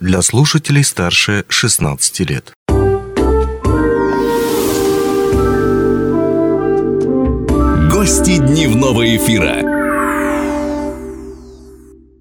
для слушателей старше 16 лет. Гости дневного эфира.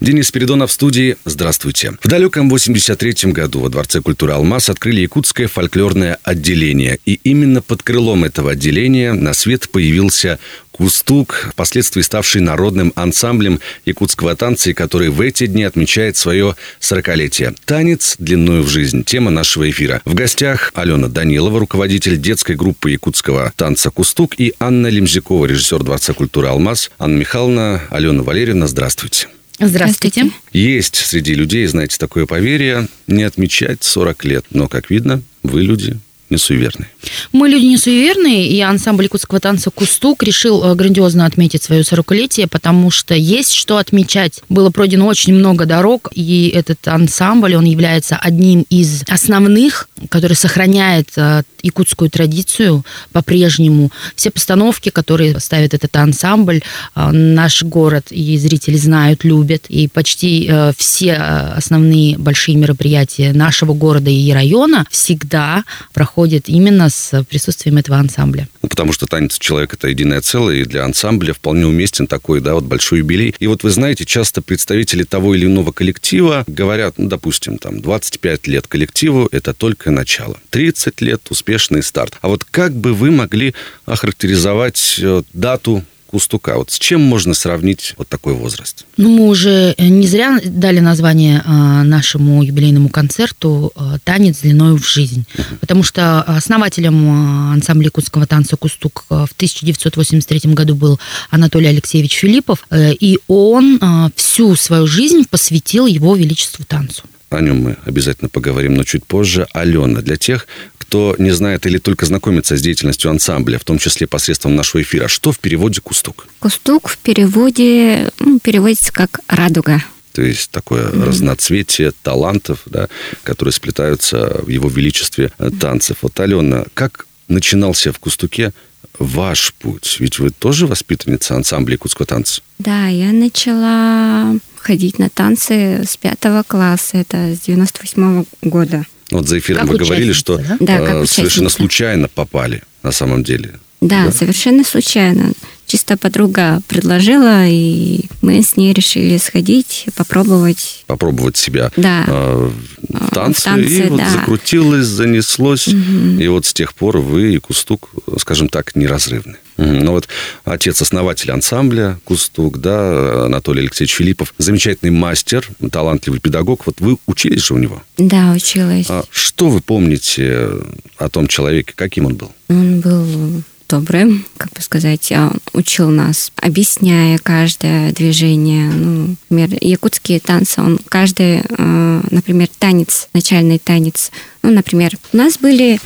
Денис Спиридонов в студии. Здравствуйте. В далеком 83-м году во Дворце культуры «Алмаз» открыли якутское фольклорное отделение. И именно под крылом этого отделения на свет появился Кустук, впоследствии ставший народным ансамблем якутского танца, и который в эти дни отмечает свое 40-летие. Танец длиною в жизнь. Тема нашего эфира. В гостях Алена Данилова, руководитель детской группы якутского танца «Кустук», и Анна Лемзякова, режиссер Дворца культуры «Алмаз». Анна Михайловна, Алена Валерьевна, здравствуйте. Здравствуйте. Есть среди людей, знаете, такое поверье, не отмечать 40 лет. Но, как видно, вы люди не суеверные. Мы люди не суеверные, и ансамбль якутского танца «Кустук» решил э, грандиозно отметить свое сорокалетие, потому что есть что отмечать. Было пройдено очень много дорог, и этот ансамбль, он является одним из основных, который сохраняет э, якутскую традицию по-прежнему. Все постановки, которые ставит этот ансамбль, э, наш город и зрители знают, любят, и почти все основные большие мероприятия нашего города и района всегда проходят именно с присутствием этого ансамбля. Ну, потому что танец человека – это единое целое, и для ансамбля вполне уместен такой, да, вот большой юбилей. И вот вы знаете, часто представители того или иного коллектива говорят, ну, допустим, там, 25 лет коллективу – это только начало. 30 лет – успешный старт. А вот как бы вы могли охарактеризовать э, дату Кустука. Вот с чем можно сравнить вот такой возраст? Ну, мы уже не зря дали название а, нашему юбилейному концерту а, «Танец длиной в жизнь», потому что основателем а, ансамбля якутского танца «Кустук» в 1983 году был Анатолий Алексеевич Филиппов, э, и он всю свою жизнь посвятил его величеству танцу. О нем мы обязательно поговорим, но чуть позже. Алена, для тех, кто не знает или только знакомится с деятельностью ансамбля, в том числе посредством нашего эфира, что в переводе «кустук»? «Кустук» в переводе ну, переводится как «радуга». То есть такое mm-hmm. разноцветие талантов, да, которые сплетаются в его величестве танцев. Вот, Алена, как начинался в «Кустуке» ваш путь? Ведь вы тоже воспитанница ансамбля якутского танца? Да, я начала ходить на танцы с пятого класса, это с 98 -го года. Вот за эфиром как вы говорили, что да? Да, совершенно случайно попали на самом деле. Да, да, совершенно случайно. Чисто подруга предложила, и мы с ней решили сходить, попробовать. Попробовать себя да. э, в танце. В танце и да. вот закрутилось, занеслось. Угу. И вот с тех пор вы и Кустук, скажем так, неразрывны. Ну вот отец-основатель ансамбля Кустук, да, Анатолий Алексеевич Филиппов, замечательный мастер, талантливый педагог. Вот вы учились же у него? Да, училась. А что вы помните о том человеке? Каким он был? Он был добрым, как бы сказать, а, учил нас, объясняя каждое движение. Ну, например, якутские танцы, он каждый, а, например, танец, начальный танец, ну, например, у нас были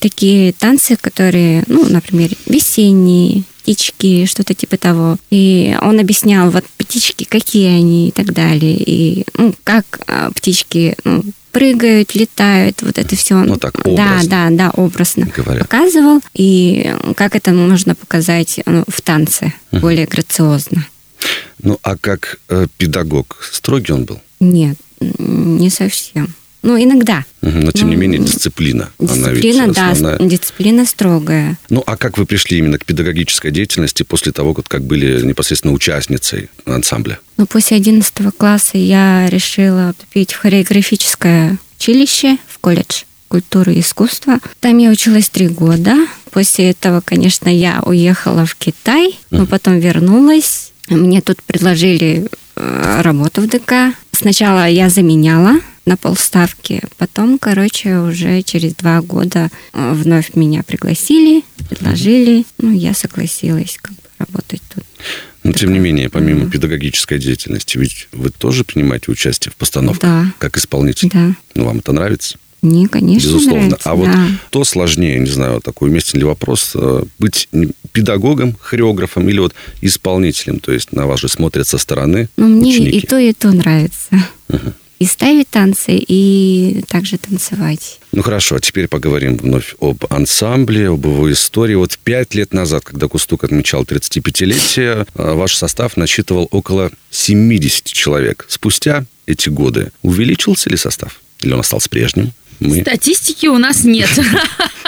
такие танцы, которые, ну, например, весенние, птички, что-то типа того. И он объяснял, вот птички, какие они и так далее. И ну, как а, птички ну, прыгают, летают, вот это все. Ну так, образно. Да, да, да, образно говоря. показывал. И как это можно показать ну, в танце uh-huh. более грациозно. Ну, а как э, педагог строгий он был? Нет, не совсем. Ну, иногда. Но, тем не ну, менее, дисциплина. Дисциплина, да, основная. дисциплина строгая. Ну, а как вы пришли именно к педагогической деятельности после того, как были непосредственно участницей ансамбля? Ну, после 11 класса я решила поступить в хореографическое училище, в колледж культуры и искусства. Там я училась три года. После этого, конечно, я уехала в Китай, но потом вернулась. Мне тут предложили э, работу в ДК. Сначала я заменяла на полставки. Потом, короче, уже через два года э, вновь меня пригласили, предложили. Ну, я согласилась как бы работать тут. Но, тем не менее, помимо mm педагогической деятельности, ведь вы тоже принимаете участие в постановках да. как исполнитель. Да. Ну, вам это нравится? Не, конечно, Безусловно. Нравится, а вот то сложнее, не знаю, такой уместен ли вопрос, э, быть педагогом, хореографом или вот исполнителем? То есть на вас же смотрят со стороны Ну, мне ученики. и то, и то нравится. Угу. И ставить танцы, и также танцевать. Ну хорошо, теперь поговорим вновь об ансамбле, об его истории. Вот пять лет назад, когда Кустук отмечал 35-летие, а, ваш состав насчитывал около 70 человек. Спустя эти годы увеличился ли состав? Или он остался прежним? Мы... Статистики у нас нет.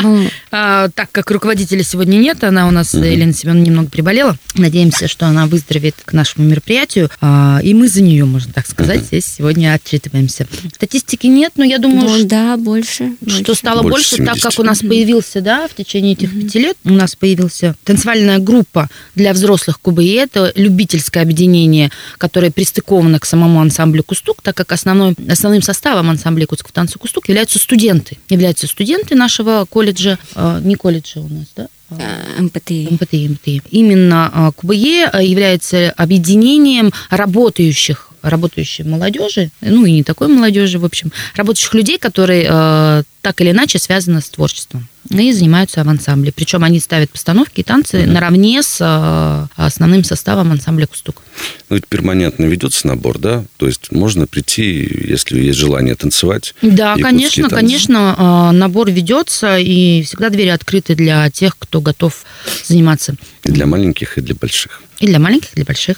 Ну. А, так как руководителя сегодня нет, она у нас, Елена Семеновна, немного приболела. Надеемся, что она выздоровеет к нашему мероприятию. А, и мы за нее, можно так сказать, здесь сегодня отчитываемся. Статистики нет, но я думаю, да, больше. Что стало больше, так как у нас появился, да, в течение этих пяти лет, у нас появился танцевальная группа для взрослых КУБИ. Это любительское объединение, которое пристыковано к самому ансамблю Кустук, так как основной, основным составом ансамбля Якутского танца Кустук являются студенты. Являются студенты нашего колледжа, а, не колледжа у нас, да? А, МПТИ. МПТИ, МПТИ. Именно а, КБЕ является объединением работающих работающей молодежи, ну и не такой молодежи, в общем, работающих людей, которые так или иначе связаны с творчеством и занимаются в ансамбле. Причем они ставят постановки и танцы mm-hmm. наравне с э, основным составом ансамбля «Кустук». Ну, это перманентно ведется набор, да? То есть можно прийти, если есть желание танцевать? Да, конечно, танцы. конечно, э, набор ведется, и всегда двери открыты для тех, кто готов заниматься. И для маленьких, и для больших. И для маленьких, и для больших.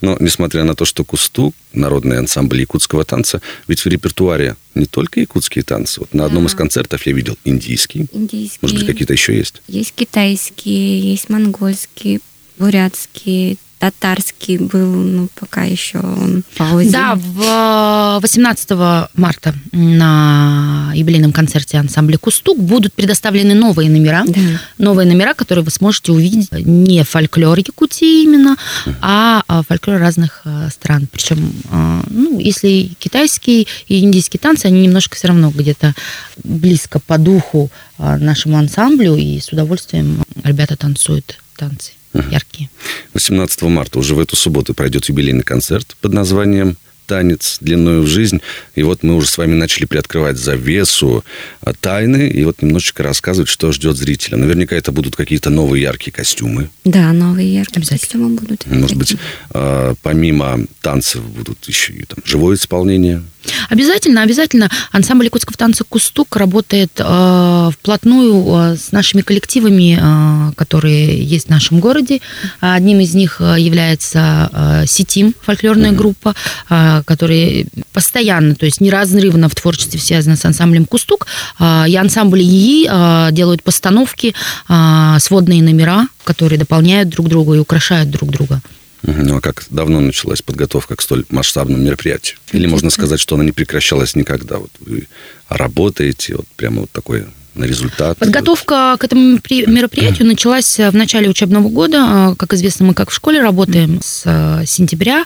Но несмотря на то, что Кустук, народный ансамбль якутского танца, ведь в репертуаре не только якутские танцы. Вот на одном из концертов я видел индийский. Индийский. Может быть, какие-то еще есть? Есть китайские, есть монгольские, бурятские, татарский был, ну, пока еще он паузе. Да, в 18 э, марта на юбилейном концерте ансамбля «Кустук» будут предоставлены новые номера. Да. Новые номера, которые вы сможете увидеть не фольклор Якутии именно, а, а фольклор разных э, стран. Причем, э, ну, если китайский и индийский танцы, они немножко все равно где-то близко по духу нашему ансамблю, и с удовольствием ребята танцуют танцы яркие. 18 марта уже в эту субботу пройдет юбилейный концерт под названием танец длиною в жизнь. И вот мы уже с вами начали приоткрывать завесу а, тайны и вот немножечко рассказывать, что ждет зрителя. Наверняка это будут какие-то новые яркие костюмы. Да, новые яркие костюмы будут. Может быть, а, помимо танцев будут еще и там живое исполнение. Обязательно, обязательно. Ансамбль якутского танца «Кустук» работает э, вплотную э, с нашими коллективами, э, которые есть в нашем городе. Одним из них является э, «Сетим», фольклорная mm-hmm. группа, э, которая постоянно, то есть неразрывно в творчестве связана с ансамблем «Кустук». Э, и ансамбль ИИ э, делают постановки, э, сводные номера, которые дополняют друг друга и украшают друг друга. Ну а как давно началась подготовка к столь масштабному мероприятию? Или можно сказать, что она не прекращалась никогда? Вот вы работаете, вот прямо вот такой на результат? Подготовка к этому мероприятию началась в начале учебного года. Как известно, мы как в школе работаем с э, сентября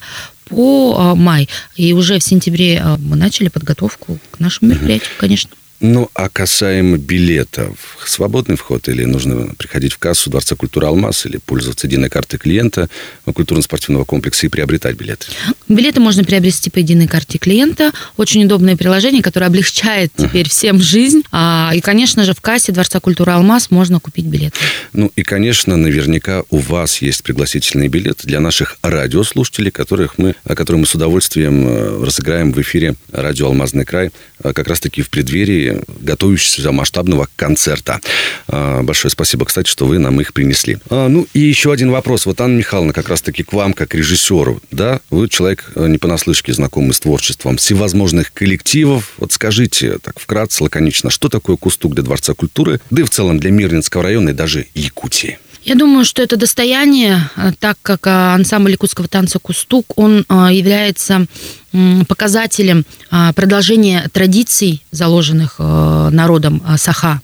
по э, май. И уже в сентябре э, мы начали подготовку к нашему мероприятию, конечно. Ну, а касаемо билетов, свободный вход или нужно приходить в кассу Дворца культуры «Алмаз» или пользоваться единой картой клиента культурно-спортивного комплекса и приобретать билеты? Билеты можно приобрести по единой карте клиента. Очень удобное приложение, которое облегчает теперь uh-huh. всем жизнь. А, и, конечно же, в кассе Дворца культуры «Алмаз» можно купить билеты. Ну, и, конечно, наверняка у вас есть пригласительные билеты для наших радиослушателей, которых мы, которые мы с удовольствием э, разыграем в эфире радио «Алмазный край» как раз-таки в преддверии готовящегося масштабного концерта. А, большое спасибо, кстати, что вы нам их принесли. А, ну и еще один вопрос. Вот, Анна Михайловна, как раз-таки к вам, как режиссеру. Да, вы человек э, не понаслышке знакомый с творчеством всевозможных коллективов. Вот скажите так вкратце, лаконично, что такое Кустук для Дворца культуры, да и в целом для Мирнинского района и даже Якутии? Я думаю, что это достояние, э, так как э, ансамбль якутского танца «Кустук», он э, является показателем продолжения традиций, заложенных народом Саха.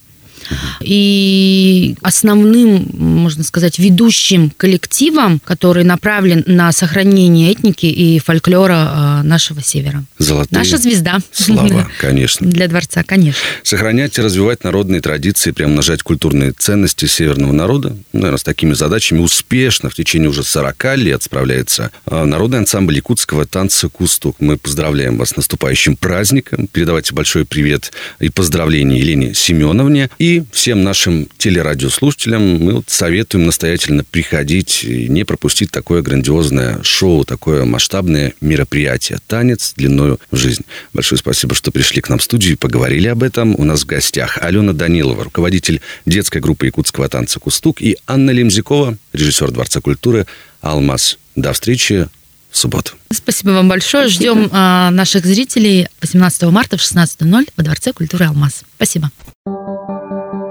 И основным, можно сказать, ведущим коллективом, который направлен на сохранение этники и фольклора а, нашего севера. Золотые Наша звезда. Слава, конечно. Для дворца, конечно. Сохранять и развивать народные традиции, приумножать культурные ценности северного народа. Наверное, с такими задачами успешно в течение уже 40 лет справляется а, народный ансамбль якутского танца «Кустук». Мы поздравляем вас с наступающим праздником. Передавайте большой привет и поздравления Елене Семеновне. И Всем нашим телерадиослушателям мы вот советуем настоятельно приходить и не пропустить такое грандиозное шоу, такое масштабное мероприятие. Танец длиною в жизнь. Большое спасибо, что пришли к нам в студию и поговорили об этом. У нас в гостях Алена Данилова, руководитель детской группы якутского танца «Кустук», и Анна Лемзякова, режиссер Дворца культуры «Алмаз». До встречи в субботу. Спасибо вам большое. Ждем а, наших зрителей 18 марта в 16.00 во Дворце культуры «Алмаз». Спасибо.